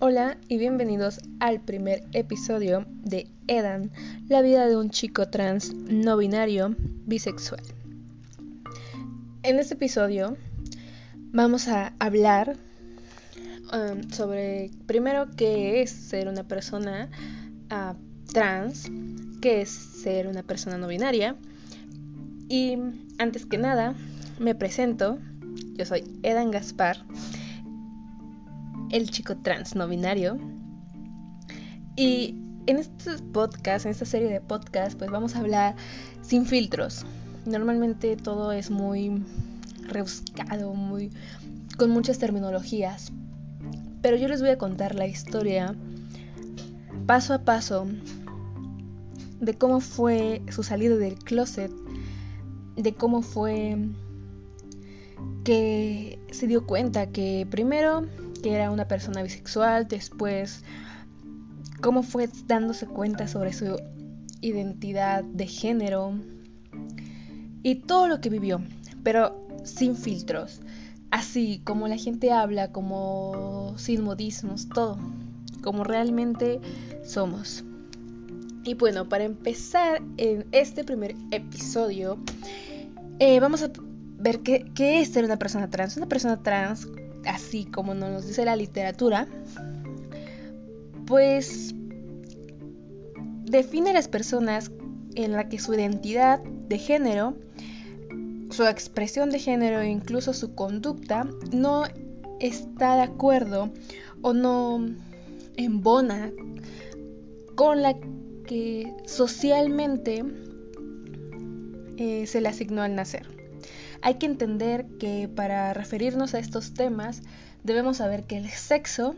Hola y bienvenidos al primer episodio de Edan, la vida de un chico trans no binario bisexual. En este episodio vamos a hablar um, sobre primero qué es ser una persona uh, trans, qué es ser una persona no binaria. Y antes que nada me presento, yo soy Edan Gaspar el chico trans no binario. Y en este podcast, en esta serie de podcast, pues vamos a hablar sin filtros. Normalmente todo es muy rebuscado, muy con muchas terminologías. Pero yo les voy a contar la historia paso a paso de cómo fue su salida del closet, de cómo fue que se dio cuenta que primero que era una persona bisexual, después cómo fue dándose cuenta sobre su identidad de género y todo lo que vivió, pero sin filtros, así como la gente habla, como sin modismos, todo, como realmente somos. Y bueno, para empezar en este primer episodio, eh, vamos a ver qué, qué es ser una persona trans. Una persona trans así como nos dice la literatura, pues define a las personas en la que su identidad de género, su expresión de género e incluso su conducta no está de acuerdo o no embona con la que socialmente eh, se le asignó al nacer. Hay que entender que para referirnos a estos temas debemos saber que el sexo,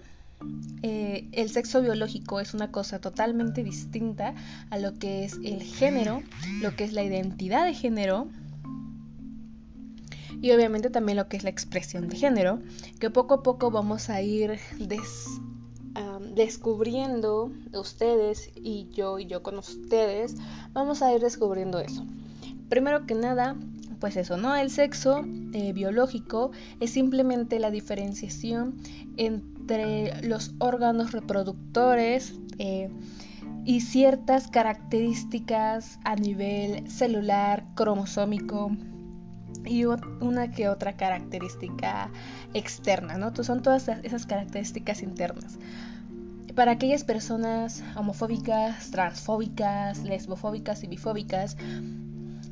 eh, el sexo biológico es una cosa totalmente distinta a lo que es el género, lo que es la identidad de género y obviamente también lo que es la expresión de género, que poco a poco vamos a ir descubriendo ustedes y yo y yo con ustedes, vamos a ir descubriendo eso. Primero que nada, pues eso, ¿no? El sexo eh, biológico es simplemente la diferenciación entre los órganos reproductores eh, y ciertas características a nivel celular, cromosómico y una que otra característica externa, ¿no? Son todas esas características internas. Para aquellas personas homofóbicas, transfóbicas, lesbofóbicas y bifóbicas,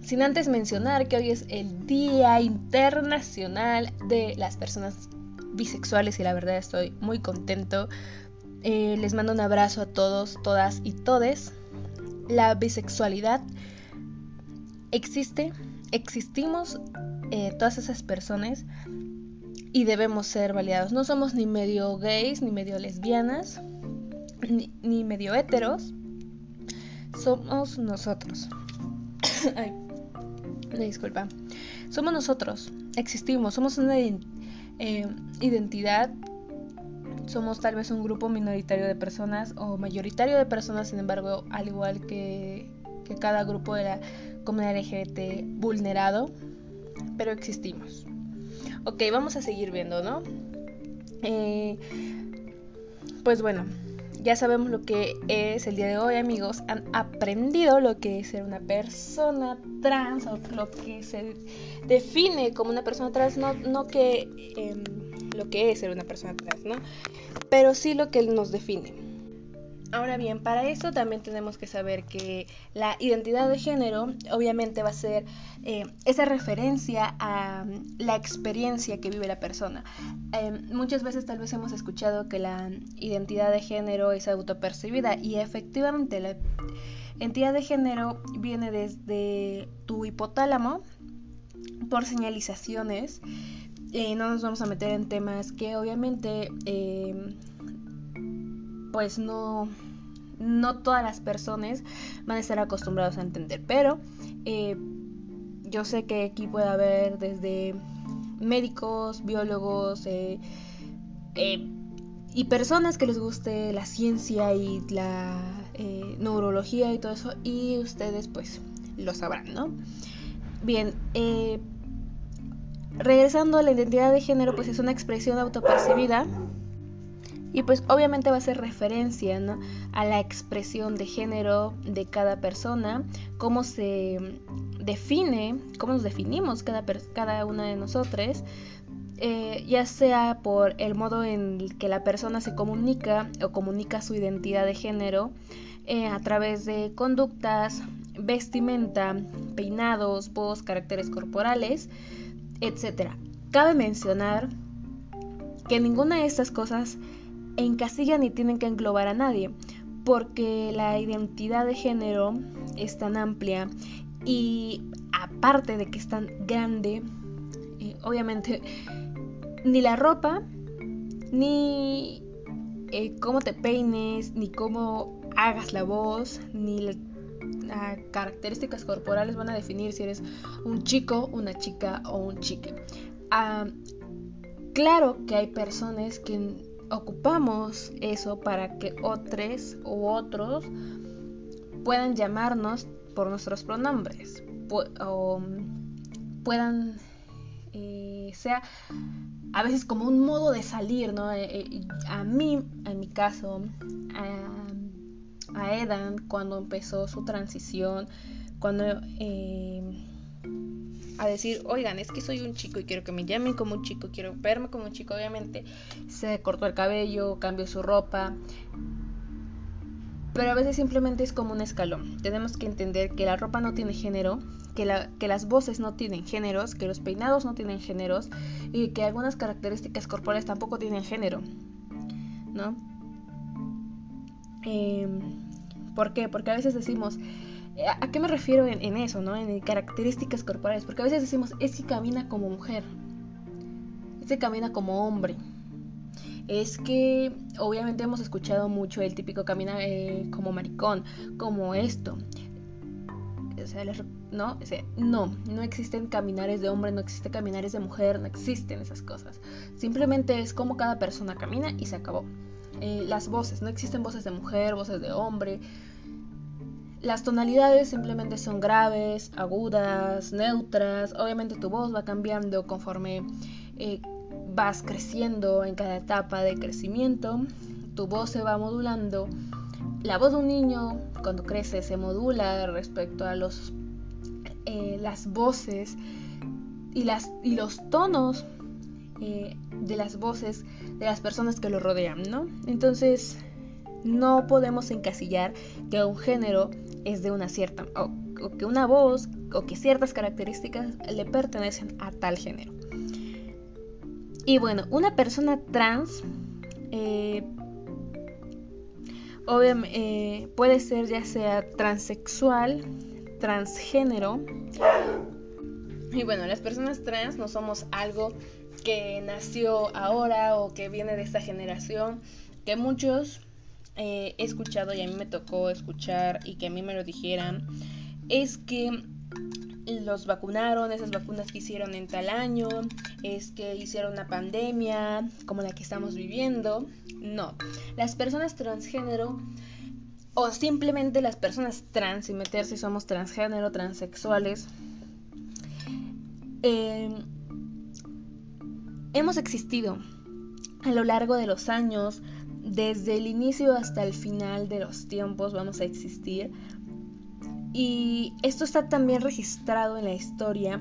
sin antes mencionar que hoy es el Día Internacional de las Personas Bisexuales y la verdad estoy muy contento. Eh, les mando un abrazo a todos, todas y todes. La bisexualidad existe, existimos eh, todas esas personas y debemos ser validados. No somos ni medio gays, ni medio lesbianas, ni, ni medio heteros. Somos nosotros. Ay disculpa. Somos nosotros, existimos, somos una eh, identidad, somos tal vez un grupo minoritario de personas o mayoritario de personas, sin embargo, al igual que, que cada grupo de la comunidad LGBT vulnerado, pero existimos. Ok, vamos a seguir viendo, ¿no? Eh, pues bueno, ya sabemos lo que es el día de hoy, amigos. Han aprendido lo que es ser una persona trans o lo que se define como una persona trans, no, no que em, lo que es ser una persona trans, ¿no? Pero sí lo que nos define. Ahora bien, para eso también tenemos que saber que la identidad de género obviamente va a ser eh, esa referencia a mm, la experiencia que vive la persona. Em, muchas veces tal vez hemos escuchado que la identidad de género es autopercibida y efectivamente la identidad de género viene desde tu hipotálamo por señalizaciones. Eh, no nos vamos a meter en temas que obviamente em, pues no, no todas las personas van a estar acostumbrados a entender. Pero eh, yo sé que aquí puede haber desde médicos, biólogos eh, eh, y personas que les guste la ciencia y la neurología y todo eso. Y ustedes pues lo sabrán, ¿no? Bien, regresando a la identidad de género, pues es una expresión autopercibida Y pues obviamente va a ser referencia a la expresión de género de cada persona, cómo se define, cómo nos definimos cada, cada una de nosotros, eh, ya sea por el modo en que la persona se comunica o comunica su identidad de género eh, a través de conductas, vestimenta, peinados, voz, caracteres corporales, etc. Cabe mencionar que ninguna de estas cosas encasillan ni tienen que englobar a nadie, porque la identidad de género es tan amplia y aparte de que es tan grande, eh, obviamente ni la ropa, ni eh, cómo te peines, ni cómo hagas la voz, ni las características corporales van a definir si eres un chico, una chica o un chique. Ah, claro que hay personas que ocupamos eso para que otros u otros puedan llamarnos por nuestros pronombres o puedan eh, sea a veces como un modo de salir, ¿no? Eh, eh, a mí, en mi caso, a, a, Edan, cuando empezó su transición, cuando a decir, oigan, es que soy un chico y quiero que me llamen como un chico, quiero verme como un chico, obviamente se cortó el cabello, cambió su ropa, pero a veces simplemente es como un escalón. Tenemos que entender que la ropa no tiene género, que, la, que las voces no tienen géneros, que los peinados no tienen géneros y que algunas características corporales tampoco tienen género, ¿no? Em, ¿Por qué? Porque a veces decimos, ¿A qué me refiero en, eso, no? En características corporales. Porque a veces decimos, es que camina como mujer. Es que camina como hombre. Es que obviamente hemos escuchado mucho el típico camina eh, como maricón, como esto. O sea, ¿no? No, no existen caminares de hombre, no existen caminares de mujer, no existen esas cosas. Simplemente es como cada persona camina y se acabó. Eh, las voces, no existen voces de mujer, voces de hombre, las tonalidades simplemente son graves, agudas, neutras. Obviamente tu voz va cambiando conforme eh, vas creciendo en cada etapa de crecimiento. Tu voz se va modulando. La voz de un niño cuando crece se modula respecto a los, eh, las voces y, las, y los tonos eh, de las voces de las personas que lo rodean, ¿no? Entonces no podemos encasillar que un género es de una cierta, o, que una voz o que ciertas características le pertenecen a tal género. Y bueno, una persona trans eh, eh, puede ser ya sea transexual, transgénero. Y bueno, las personas trans no somos algo que nació ahora o que viene de esta generación, que muchos he escuchado y a mí me tocó escuchar y que a mí me lo dijeran, es que los vacunaron, esas vacunas que hicieron en tal año, es que hicieron una pandemia como la que estamos viviendo. No, las personas transgénero o simplemente las personas trans y meter si somos transgénero, transexuales, em, hemos existido a lo largo de los años, desde el inicio hasta el final de los tiempos vamos a existir. Y esto está también registrado en la historia,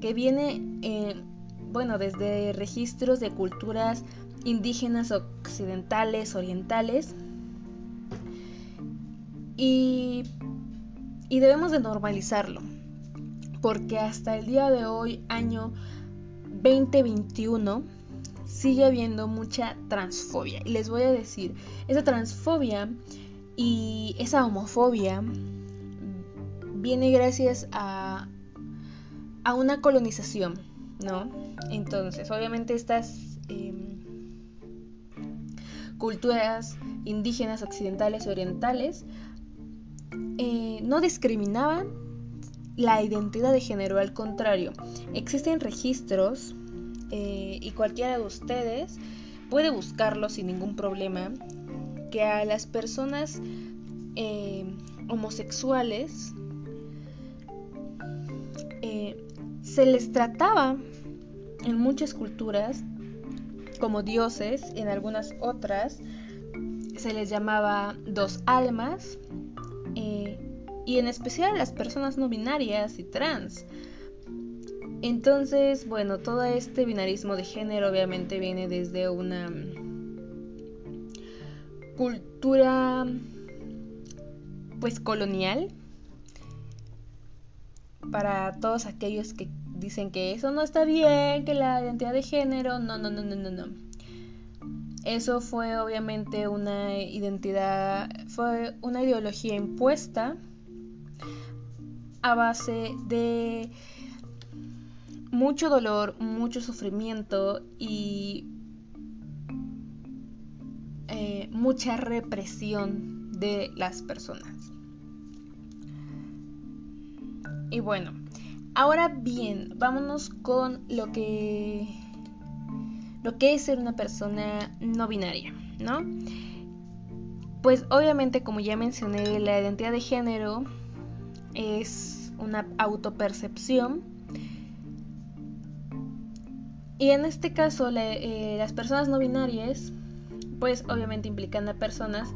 que viene, eh, bueno, desde registros de culturas indígenas occidentales, orientales. Y, y debemos de normalizarlo, porque hasta el día de hoy, año 2021, sigue habiendo mucha transfobia. Y les voy a decir, esa transfobia y esa homofobia viene gracias a, a una colonización, ¿no? Entonces, obviamente estas em, culturas indígenas occidentales orientales eh, no discriminaban la identidad de género, al contrario, existen registros eh, y cualquiera de ustedes puede buscarlo sin ningún problema, que a las personas eh, homosexuales eh, se les trataba en muchas culturas como dioses, en algunas otras se les llamaba dos almas, y en especial las personas no binarias y trans. Entonces, bueno, todo este binarismo de género obviamente viene desde una cultura pues colonial para todos aquellos que dicen que eso no está bien, que la identidad de género, no, no, no, no, no, no. Eso fue obviamente una identidad, fue una ideología impuesta a base de mucho dolor, mucho sufrimiento y eh, mucha represión de las personas. Y bueno, ahora bien, vámonos con lo que lo que es ser una persona no binaria, ¿no? Pues obviamente, como ya mencioné, la identidad de género es una autopercepción. Y en este caso, eh, las personas no binarias, pues obviamente implican a personas,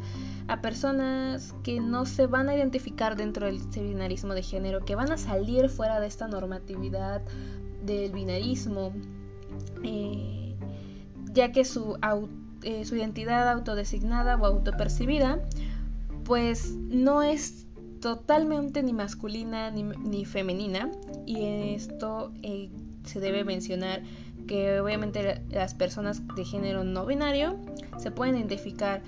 a personas que no se van a identificar dentro del binarismo de género, que van a salir fuera de esta normatividad del binarismo. Eh, ya que su, eh, su identidad autodesignada o autopercibida pues no es totalmente ni masculina ni, femenina y esto se debe mencionar que obviamente las personas de género no binario se pueden identificar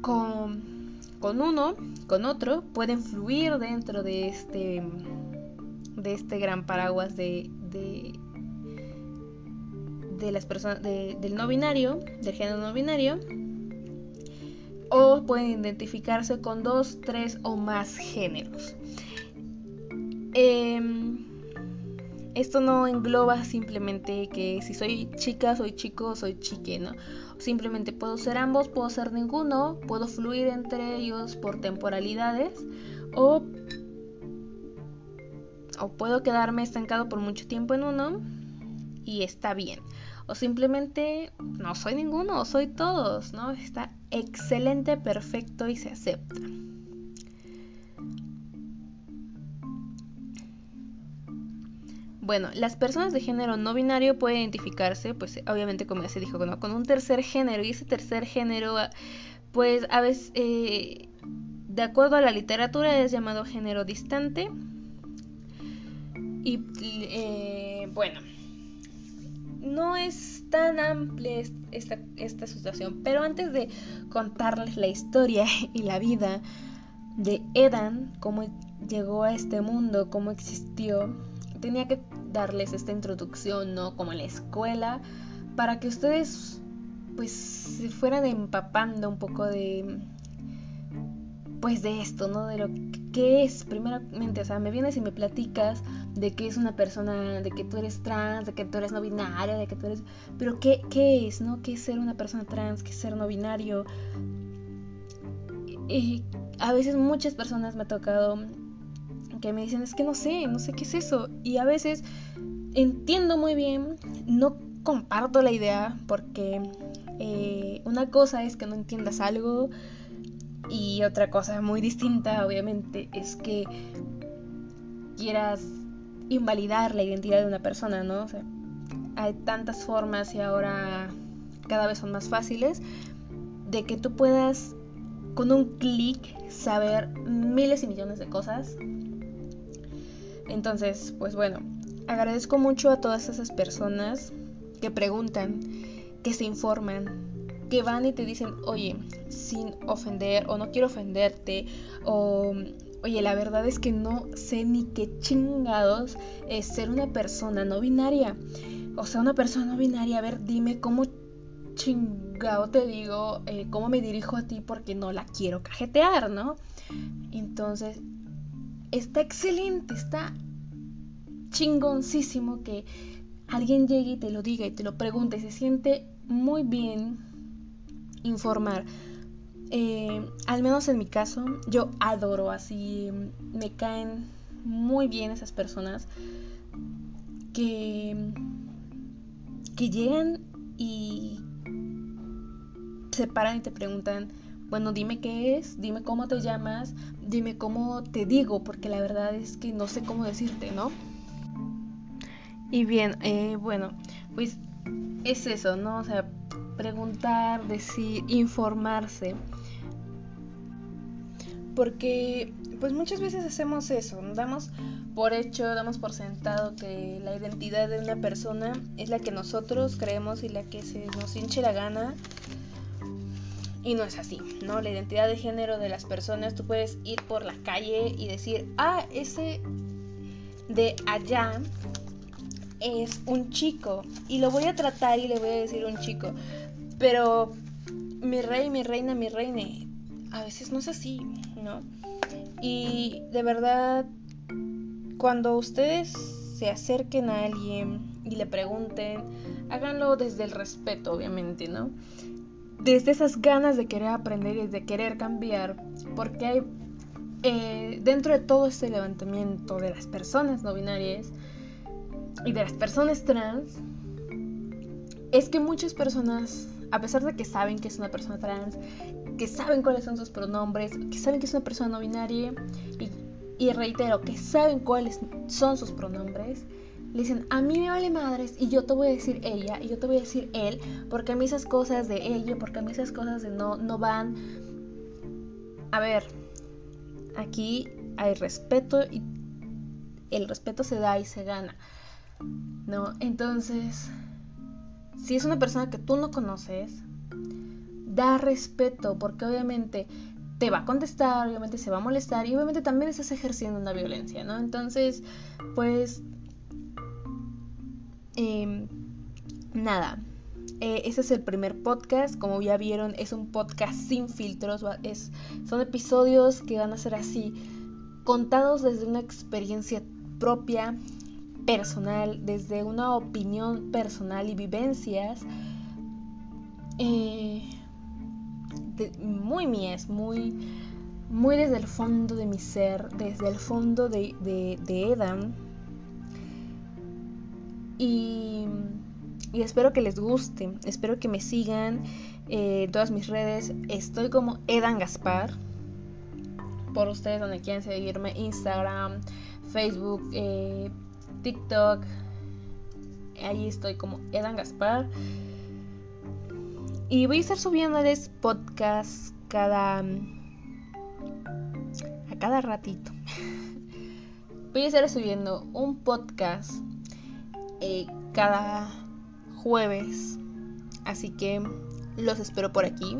con, con uno, con otro, pueden fluir dentro de este, de este gran paraguas de, de las personas del no binario, del género no binario, o pueden identificarse con dos, tres o más géneros. Em, esto no engloba simplemente que si soy chica, soy chico, soy chique, ¿no? Simplemente puedo ser ambos, puedo ser ninguno, puedo fluir entre ellos por temporalidades o, o puedo quedarme estancado por mucho tiempo en uno y está bien o simplemente no soy ninguno, soy todos, ¿no? Está excelente, perfecto y se acepta. Bueno, las personas de género no binario pueden identificarse, pues obviamente como ya se dijo, con un tercer género y ese tercer género, pues a veces, eh, de acuerdo a la literatura, es llamado género distante. Y eh, bueno, no es tan amplia esta, esta situación. Pero antes de contarles la historia y la vida de Edan, cómo llegó a este mundo, cómo existió, tenía que darles esta introducción, ¿no? Como en la escuela, para que ustedes pues se fueran empapando un poco de pues de esto, ¿no? De lo que es, primeramente, o sea, me vienes y me platicas de que es una persona, de que tú eres trans, de que tú eres no binaria, de que tú eres... Pero ¿qué, qué es, no? ¿Qué es ser una persona trans? ¿Qué es ser no binario? Y a veces muchas personas me ha tocado que me dicen, es que no sé, no sé qué es eso. Y a veces entiendo muy bien, no comparto la idea porque eh, una cosa es que no entiendas algo y otra cosa muy distinta, obviamente, es que quieras invalidar la identidad de una persona, ¿no? O sea, hay tantas formas y ahora cada vez son más fáciles de que tú puedas con un clic saber miles y millones de cosas. Entonces, pues bueno, agradezco mucho a todas esas personas que preguntan, que se informan, que van y te dicen, oye, sin ofender o no quiero ofenderte o oye, la verdad es que no sé ni qué chingados es ser una persona no binaria. O sea, una persona no binaria, a ver, dime cómo chingado te digo, eh, cómo me dirijo a ti porque no la quiero cajetear, ¿no? Entonces, está excelente, está chingoncísimo que alguien llegue y te lo diga y te lo pregunte, se siente muy bien informar. Eh, al menos en mi caso, yo adoro así, me caen muy bien esas personas que, que llegan y se paran y te preguntan, bueno, dime qué es, dime cómo te llamas, dime cómo te digo, porque la verdad es que no sé cómo decirte, ¿no? Y bien, eh, bueno, pues es eso, ¿no? O sea, preguntar, decir, informarse. Porque pues muchas veces hacemos eso, damos por hecho, damos por sentado que la identidad de una persona es la que nosotros creemos y la que se nos hinche la gana. Y no es así, ¿no? La identidad de género de las personas, tú puedes ir por la calle y decir, ah, ese de allá es un chico. Y lo voy a tratar y le voy a decir un chico. Pero mi rey, mi reina, mi reina, a veces no es así, ¿no? Y de verdad, cuando ustedes se acerquen a alguien y le pregunten, háganlo desde el respeto, obviamente, ¿no? Desde esas ganas de querer aprender y de querer cambiar, porque hay eh, dentro de todo este levantamiento de las personas no binarias y de las personas trans, es que muchas personas a pesar de que saben que es una persona trans, que saben cuáles son sus pronombres, que saben que es una persona no binaria y, reitero, que saben cuáles son sus pronombres, le dicen, a mí me vale madres y yo te voy a decir ella y yo te voy a decir él, porque a mí esas cosas de ella, porque a mí esas cosas de no, no van. A ver, aquí hay respeto y el respeto se da y se gana. ¿No? Entonces, si es una persona que tú no conoces, da respeto, porque obviamente te va a contestar, obviamente se va a molestar y obviamente también estás ejerciendo una violencia, ¿no? Entonces, pues, em, nada, eh, ese es el primer podcast, como ya vieron, es un podcast sin filtros, es, son episodios que van a ser así, contados desde una experiencia propia, personal, desde una opinión personal y vivencias eh, muy mías, muy, muy desde el fondo de mi ser, desde el fondo de, de. Y, espero que les guste, espero que me sigan eh, todas mis redes. Estoy como Edan Gaspar. Por ustedes donde quieran seguirme, Instagram, Facebook, eh, TikTok. Ahí estoy como Edan Gaspar. Y voy a estar subiéndoles podcast cada. a cada ratito. Voy a estar subiendo un podcast eh, cada jueves. Así que los espero por aquí.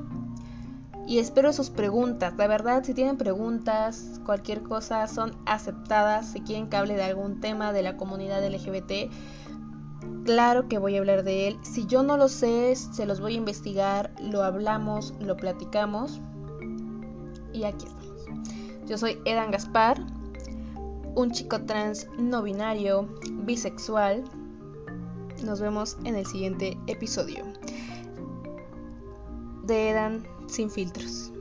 Y espero sus preguntas. La verdad, si tienen preguntas, cualquier cosa, son aceptadas. Si quieren que hable de algún tema de la comunidad LGBT, claro que voy a hablar de él. Si yo no lo sé, se los voy a investigar, lo hablamos, lo platicamos. Y aquí estamos. Yo soy Edan Gaspar, un chico trans no binario, bisexual. Nos vemos en el siguiente episodio de Edan sin filtros.